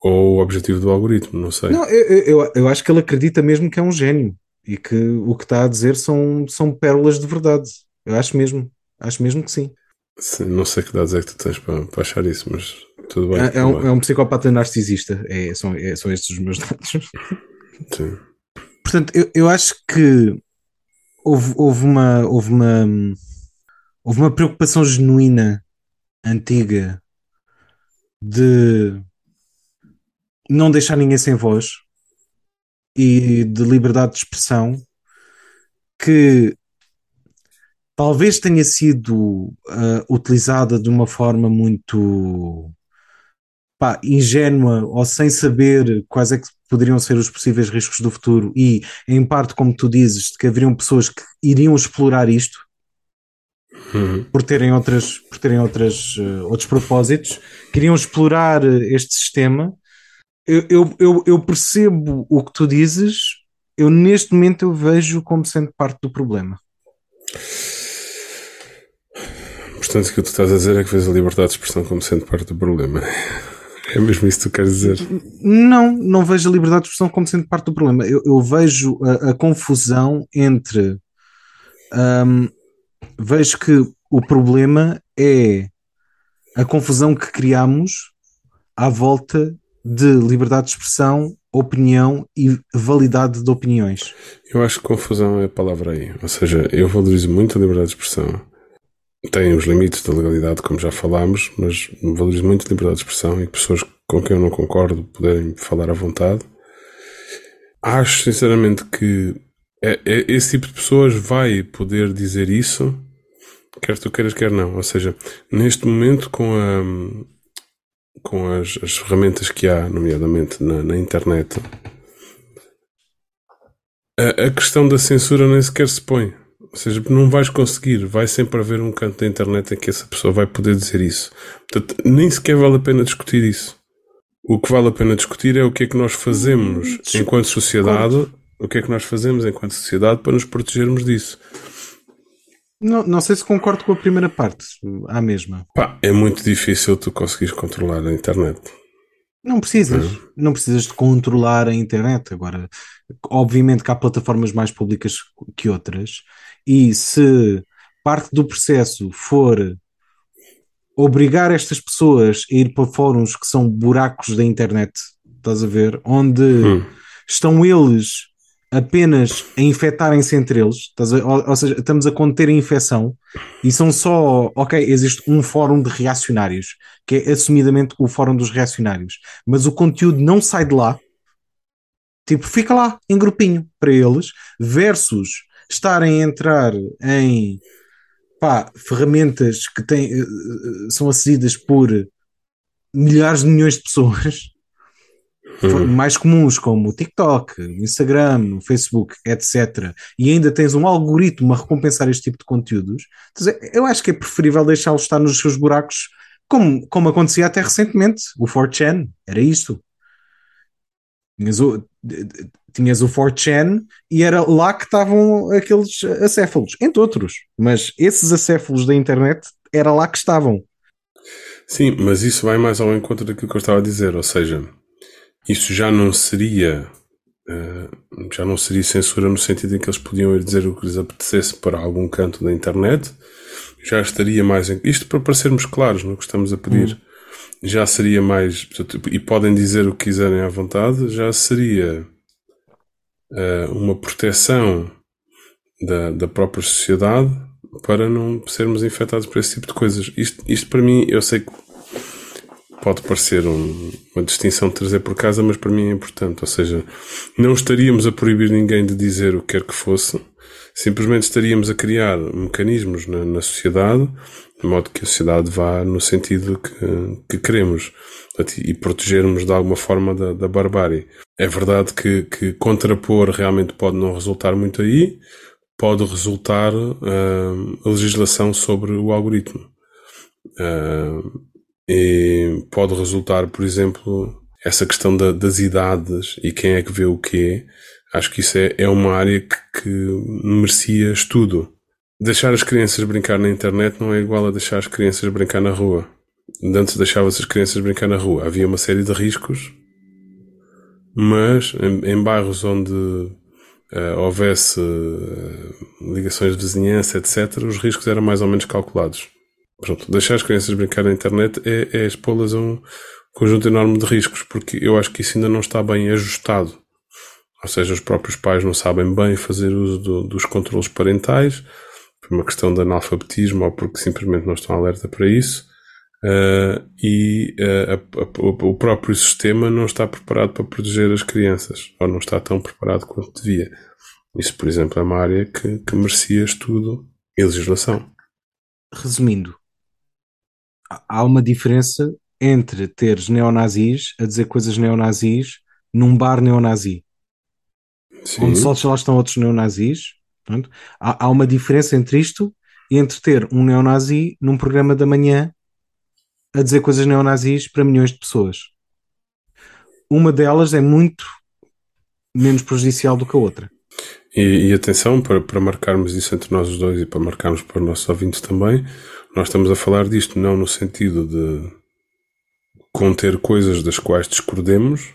ou o objetivo do algoritmo, não sei. Não, eu, eu, eu acho que ele acredita mesmo que é um gênio e que o que está a dizer são, são pérolas de verdade. Eu acho mesmo, acho mesmo que sim. sim não sei que dados é que tu tens para, para achar isso, mas tudo bem. É, é, um, é um, psicopata narcisista, é, são, é, são estes os meus dados. Sim. Portanto, eu, eu acho que houve, houve, uma, houve, uma, houve uma preocupação genuína, antiga, de não deixar ninguém sem voz e de liberdade de expressão que talvez tenha sido uh, utilizada de uma forma muito pá, ingênua ou sem saber quais é que poderiam ser os possíveis riscos do futuro e, em parte, como tu dizes, que haveriam pessoas que iriam explorar isto uhum. por terem, outras, por terem outras, uh, outros propósitos, queriam explorar este sistema. Eu, eu, eu, eu percebo o que tu dizes, eu neste momento eu vejo como sendo parte do problema. Portanto, o que tu estás a dizer é que vês a liberdade de expressão como sendo parte do problema. É mesmo isso que tu queres dizer? Não, não vejo a liberdade de expressão como sendo parte do problema. Eu, eu vejo a, a, confusão entre. Um, vejo que o problema é a confusão que criamos à volta de liberdade de expressão, opinião e validade de opiniões. Eu acho que confusão é a palavra aí. Ou seja, eu valorizo muito a liberdade de expressão tem os limites da legalidade, como já falámos, mas valorizo muito a liberdade de expressão e pessoas com quem eu não concordo poderem falar à vontade. Acho sinceramente que é, é, esse tipo de pessoas vai poder dizer isso, quer tu queiras, quer não. Ou seja, neste momento, com, a, com as, as ferramentas que há, nomeadamente na, na internet, a, a questão da censura nem sequer se põe. Ou seja, não vais conseguir, vai sempre haver um canto da internet em que essa pessoa vai poder dizer isso. Portanto, nem sequer vale a pena discutir isso. O que vale a pena discutir é o que é que nós fazemos enquanto sociedade, o que é que nós fazemos enquanto sociedade para nos protegermos disso. Não, não sei se concordo com a primeira parte, à mesma. Pá, é muito difícil tu conseguires controlar a internet. Não precisas, não. não precisas de controlar a internet. Agora, obviamente que há plataformas mais públicas que outras, e se parte do processo for obrigar estas pessoas a ir para fóruns que são buracos da internet, estás a ver? Onde hum. estão eles apenas a infectarem-se entre eles, ou, ou, seja, estamos a conter a infecção e são só, ok, existe um fórum de reacionários, que é assumidamente o fórum dos reacionários, mas o conteúdo não sai de lá, tipo, fica lá em grupinho para eles, versus estarem a entrar em pá, ferramentas que têm, eh, eh, são acedidas por milhares de milhões de pessoas uhum. mais comuns como o TikTok, o Instagram, o Facebook, etc. E ainda tens um algoritmo a recompensar este tipo de conteúdos. Eu acho que é preferível deixá-los estar nos seus buracos, como, como acontecia até recentemente. O 4chan era isto. Tinhas o, tinhas o 4chan e era lá que estavam aqueles acéfalos, entre outros. Mas esses acéfalos da internet era lá que estavam. Sim, mas isso vai mais ao encontro daquilo que eu estava a dizer, ou seja, isso já não seria uh, já não seria censura no sentido em que eles podiam ir dizer o que lhes apetecesse para algum canto da internet, já estaria mais em, isto para parecermos claros no que estamos a pedir. Hum. Já seria mais, e podem dizer o que quiserem à vontade, já seria uh, uma proteção da, da própria sociedade para não sermos infectados por esse tipo de coisas. Isto, isto para mim, eu sei que pode parecer um, uma distinção de trazer por casa, mas para mim é importante. Ou seja, não estaríamos a proibir ninguém de dizer o que quer que fosse, simplesmente estaríamos a criar mecanismos na, na sociedade, de modo que a sociedade vá no sentido que, que queremos e protegermos de alguma forma da, da barbárie. É verdade que, que contrapor realmente pode não resultar muito aí, pode resultar uh, a legislação sobre o algoritmo. Uh, e pode resultar, por exemplo, essa questão da, das idades e quem é que vê o quê. Acho que isso é, é uma área que, que merecia estudo. deixar as crianças brincar na internet não é igual a deixar as crianças brincar na rua. Antes deixava-se as crianças brincar na rua. Havia uma série de riscos, mas em, em bairros onde uh, houvesse uh, ligações de vizinhança, etc., os riscos eram mais ou menos calculados. Pronto, deixar as crianças brincar na internet é, é expô-las a um conjunto enorme de riscos, porque eu acho que isso ainda não está bem ajustado. Ou seja, os próprios pais não sabem bem fazer uso do, dos controles parentais, por uma questão de analfabetismo ou porque simplesmente não estão alerta para isso. Uh, e uh, a, a, o próprio sistema não está preparado para proteger as crianças, ou não está tão preparado quanto devia. Isso, por exemplo, é uma área que, que merecia estudo e legislação. Resumindo, há uma diferença entre teres neonazis a dizer coisas neonazis num bar neonazi. Sim. Onde só lá estão outros neonazis. Pronto. Há, há uma diferença entre isto e entre ter um neonazi num programa da manhã a dizer coisas neonazis para milhões de pessoas. Uma delas é muito menos prejudicial do que a outra. E, e, atenção, para, para marcarmos isso entre nós os dois e para marcarmos para os nossos ouvintes também, nós estamos a falar disto não no sentido de conter coisas das quais discordemos,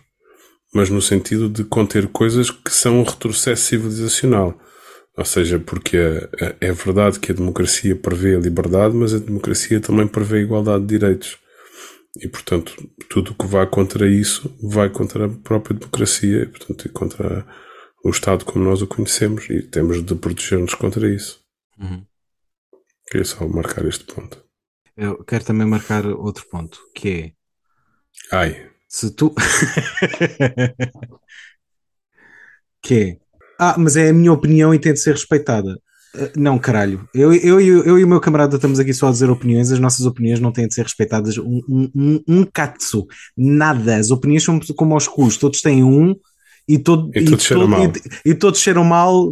mas no sentido de conter coisas que são um retrocesso civilizacional. Ou seja, porque é, verdade que a democracia prevê a liberdade, mas a democracia também prevê a igualdade de direitos. E, portanto, tudo o que vai contra isso vai contra a própria democracia e, portanto, contra o Estado como nós o conhecemos e temos de proteger-nos contra isso. Uhum. Queria só marcar este ponto. Eu quero também marcar outro ponto, que é. Ai. Se tu. que é. Ah, mas é a minha opinião e tem de ser respeitada. Uh, não, caralho. Eu, eu, eu, eu, e o meu camarada estamos aqui só a dizer opiniões, as nossas opiniões não têm de ser respeitadas. Um, um, um, um katsu. Nada. As opiniões são como aos cus. Todos têm um e, todo, e, e todos cheiram mal. E, e, todos cheiram mal,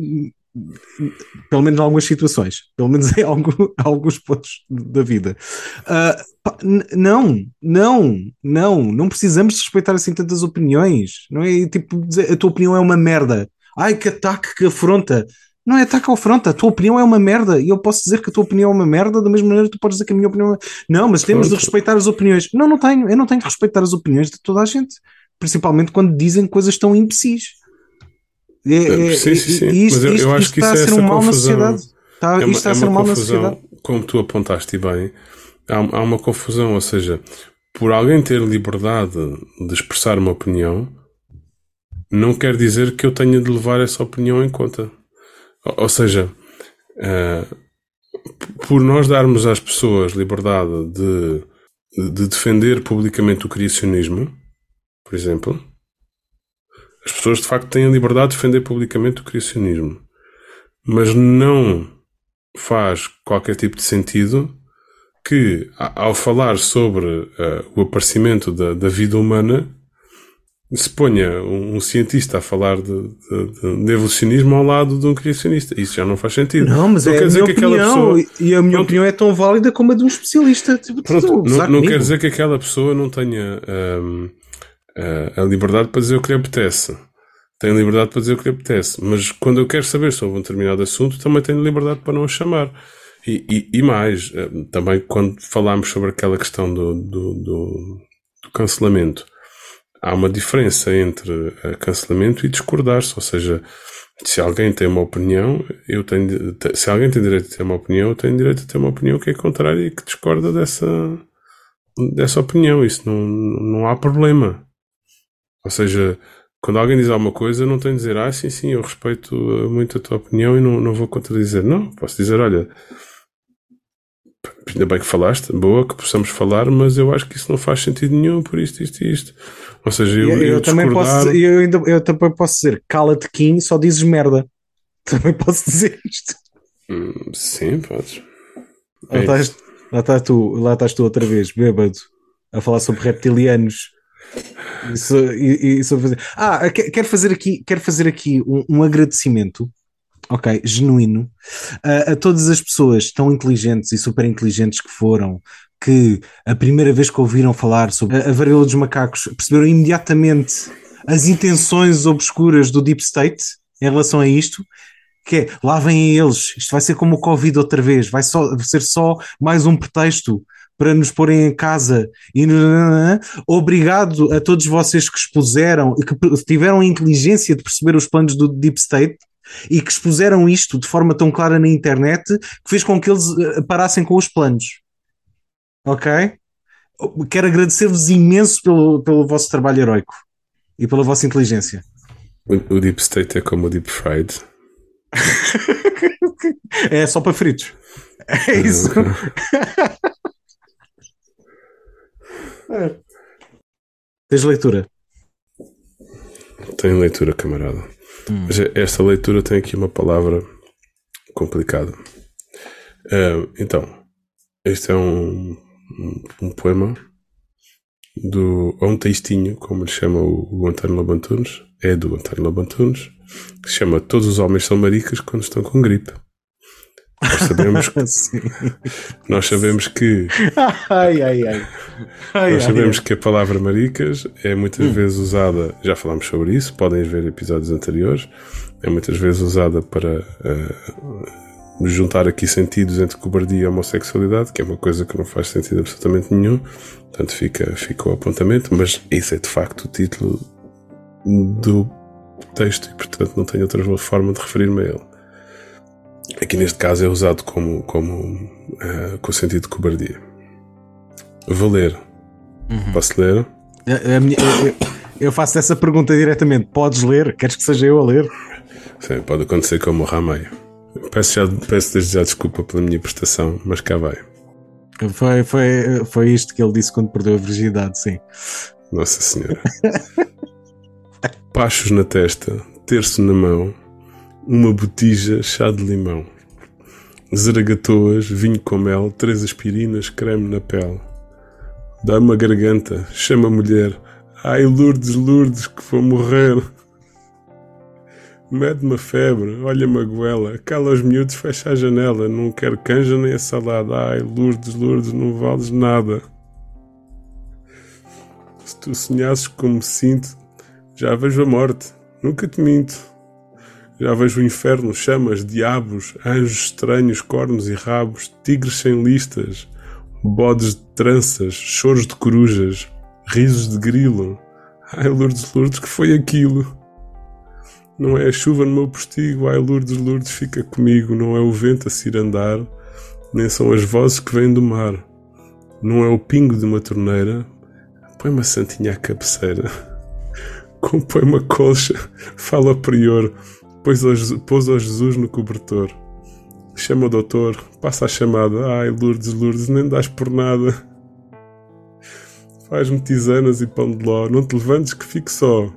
pelo menos em algumas situações, pelo menos em algum, alguns pontos da vida. Uh, não, não, não, não precisamos respeitar assim tantas opiniões. Não é tipo dizer a tua opinião é uma merda. Ai, que ataque, que afronta. Não é ataque ou afronta, a tua opinião é uma merda e eu posso dizer que a tua opinião é uma merda, da mesma maneira que tu podes dizer que a minha opinião é. Não, mas temos de respeitar as opiniões. Não, não tenho, eu não tenho de respeitar as opiniões de toda a gente principalmente quando dizem coisas tão imbecis. É, é, sim, sim, sim. Isto, Mas eu, eu acho que isso é a ser um confusão. Está, é uma, está é a ser um mal confusão. Como tu apontaste bem, há, há uma confusão, ou seja, por alguém ter liberdade de expressar uma opinião, não quer dizer que eu tenha de levar essa opinião em conta. Ou, ou seja, uh, por nós darmos às pessoas liberdade de, de defender publicamente o criacionismo, por exemplo, as pessoas de facto têm a liberdade de defender publicamente o criacionismo, mas não faz qualquer tipo de sentido que, ao falar sobre uh, o aparecimento da, da, vida humana, se ponha um, um cientista a falar de, de, de, evolucionismo ao lado de um criacionista. Isso já não faz sentido. Não, mas não é quer dizer que opinião, aquela pessoa. E a minha não, opinião é tão válida como a de um especialista. Tipo, pronto, não, não quer dizer que aquela pessoa não tenha. Um, ehm, a liberdade para dizer o que lhe apetece. Tenho liberdade para dizer o que lhe apetece. Mas quando eu quero saber sobre um determinado assunto, também tenho liberdade para não a chamar. E, e, e mais, uh, também quando falámos sobre aquela questão do, do, do, do cancelamento, há uma diferença entre uh, cancelamento e discordar-se. Ou seja, se alguém tem uma opinião, eu tenho, se alguém tem direito a ter uma opinião, eu tenho direito a ter uma opinião que é contrária e que discorda dessa, dessa opinião. Isso não, não há problema. Ou seja, quando alguém diz alguma coisa, não tenho de dizer, ah, sim, sim, eu respeito eh, muito a tua opinião e não, não vou contradizer. Não, posso dizer, olha, ainda bem que falaste, boa, que possamos falar, mas eu acho que isso não faz sentido nenhum por isto, isto e isto. Ou seja, eu, eu, eu também posso dizer, eu, ainda, eu também posso dizer, cala-te, Kim, só dizes merda. Também posso dizer isto. Hum, sim, podes. Lá, é estás, lá, estás tu, lá estás tu outra vez, bêbado, a falar sobre reptilianos isso, isso fazer. Ah, quero fazer aqui, quero fazer aqui um, um agradecimento, ok, genuíno, a, todas as pessoas tão inteligentes e super inteligentes que foram, que a primeira vez que ouviram falar sobre a, a varíola dos macacos perceberam imediatamente as intenções obscuras do Deep State em relação a isto que é lá vêm eles, isto vai ser como o Covid outra vez, vai só, ser só mais um pretexto para nos porem em casa e obrigado a todos vocês que expuseram e que tiveram a inteligência de perceber os planos do Deep State e que expuseram isto de forma tão clara na internet que fez com que eles eh, parassem com os planos. Ok? Quero agradecer-vos imenso pelo, pelo vosso trabalho heroico e pela vossa inteligência. O, o Deep State é como o Deep Fried. é só para fritos. É isso. é. Tens leitura? Tenho leitura, camarada. Hum. Mas esta leitura tem aqui uma palavra complicada. Uh, então, este é um, um, um, poema do. É um textinho, como lhe chama o, o António Lobantunes. É do António Lobantunes. Que se chama Todos os homens são maricas quando estão com gripe. Nós sabemos que, nós sabemos que ai, ai, ai. ai nós sabemos que a palavra maricas é muitas hum. vezes usada, já falámos sobre isso, podem ver episódios anteriores, é muitas vezes usada para uh, juntar aqui sentidos entre cobardia e homossexualidade, que é uma coisa que não faz sentido absolutamente nenhum, portanto fica, fica o apontamento, mas isso é de facto o título do texto e portanto não tenho outra forma de referir-me a ele. Aqui neste caso é usado como, como uh, com o sentido de cobardia. Vou ler. Uhum. Posso ler? A, a minha, eu, eu, faço essa pergunta diretamente. Podes ler? Queres que seja eu a ler? Sim, pode acontecer que eu morra a meio. Peço, já, peço desde já desculpa pela minha prestação, mas cá vai. Foi, foi, foi isto que ele disse quando perdeu a virgindade, sim. Nossa Senhora. Pachos na testa, terço na mão, uma botija chá de limão, zaragatoas, vinho com mel, três aspirinas, creme na pele. Dá-me a garganta, chama a mulher, ai Lourdes, Lourdes, que vou morrer. Mede-me a febre, olha-me a goela, cala os miúdos, fecha a janela, não quero canja nem a salada, ai Lourdes, Lourdes, não vales nada. Se tu sonhasses como me sinto, já vejo a morte, nunca te minto. Já vejo o inferno, chamas, diabos, anjos estranhos, cornos e rabos, tigres sem listas, bodes de tranças, choros de corujas, risos de grilo. Ai, Lourdes, Lourdes, que foi aquilo? Não é a chuva no meu postigo, ai, Lourdes, Lourdes, fica comigo. Não é o vento a cirandar, nem são as vozes que vêm do mar. Não é o pingo de uma torneira. Põe uma santinha à cabeceira. Compõe uma colcha, fala prior Pôs ao, pôs ao Jesus no cobertor. Chama o doutor, passa a chamada. Ai, Lourdes, Lourdes, nem dás por nada. Faz-me tisanas e pão de ló. Não te levantes que fico só.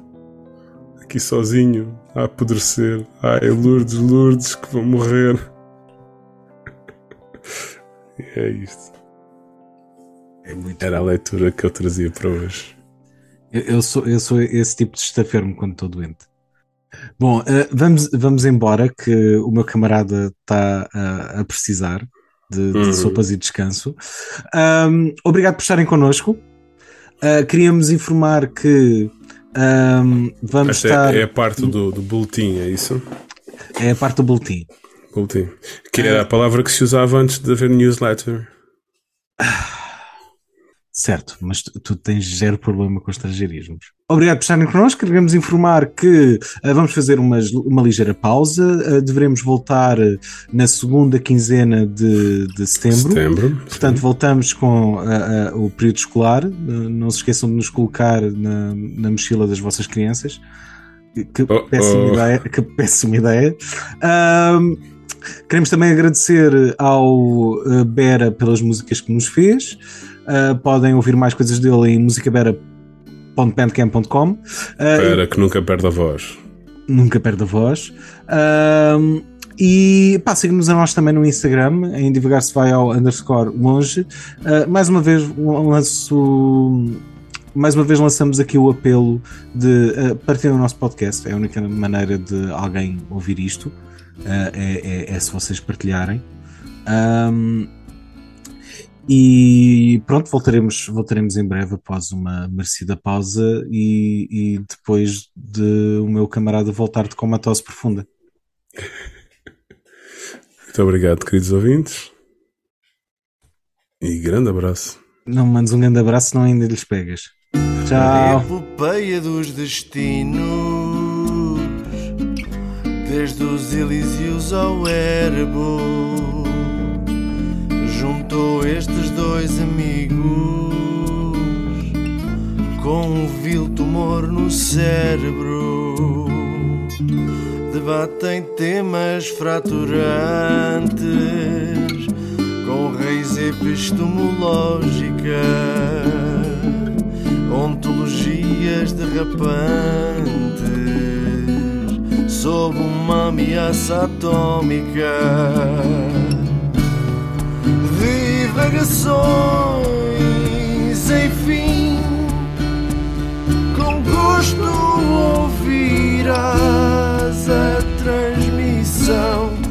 Aqui sozinho, a apodrecer. Ai, Lourdes, Lourdes, que vão morrer. E é isto. É Era a leitura que eu trazia para hoje. Eu, eu, sou, eu sou esse tipo de estafermo quando estou doente. Bom, uh, vamos, vamos embora, que o meu camarada está uh, a precisar de, de uhum. sopas e descanso. Um, obrigado por estarem connosco. Uh, queríamos informar que um, vamos Esta estar. É, é a parte do, do boletim, é isso? É a parte do boletim. Boletim. Que era a palavra que se usava antes de haver newsletter. Certo, mas tu, tu, tens zero problema com estrangeirismos. Obrigado por estarem connosco. Queremos informar que uh, vamos fazer uma, uma ligeira pausa. Uh, devemos voltar uh, na segunda quinzena de, de setembro. setembro Portanto, sim. voltamos com o período escolar. não se esqueçam de nos colocar na, na mochila das vossas crianças. Que oh, péssima oh. ideia. Que péssima ideia. queremos também agradecer ao Bera pelas músicas que nos fez. Uh, podem ouvir mais coisas dele em musicabera.bandcamp.com. Uh, Espera, que nunca perde a voz. Nunca perde a voz. Uh, e pá, nos a nós também no Instagram, em divulgar se vai ao underscore longe. Uh, mais uma vez lanço. Mais uma vez lançamos aqui o apelo de uh, partilhar o nosso podcast. É a única maneira de alguém ouvir isto. Uh, é, é, é, se vocês partilharem. Um, e pronto, voltaremos, voltaremos em breve após uma merecida pausa e, e depois de o meu camarada voltar de comatose profunda. Muito obrigado, queridos ouvintes. E grande abraço. Não mandes um grande abraço, senão ainda lhes pegas. Tchau. Epopeia dos destinos, desde os Elíseos ao Erebo, juntou estes dois amigos com um vil tumor no cérebro. Debatem temas fraturantes com raiz epistemológica, ontologias derrapantes sob uma ameaça atômica. Em enfim, com gosto ouvirás a transmissão.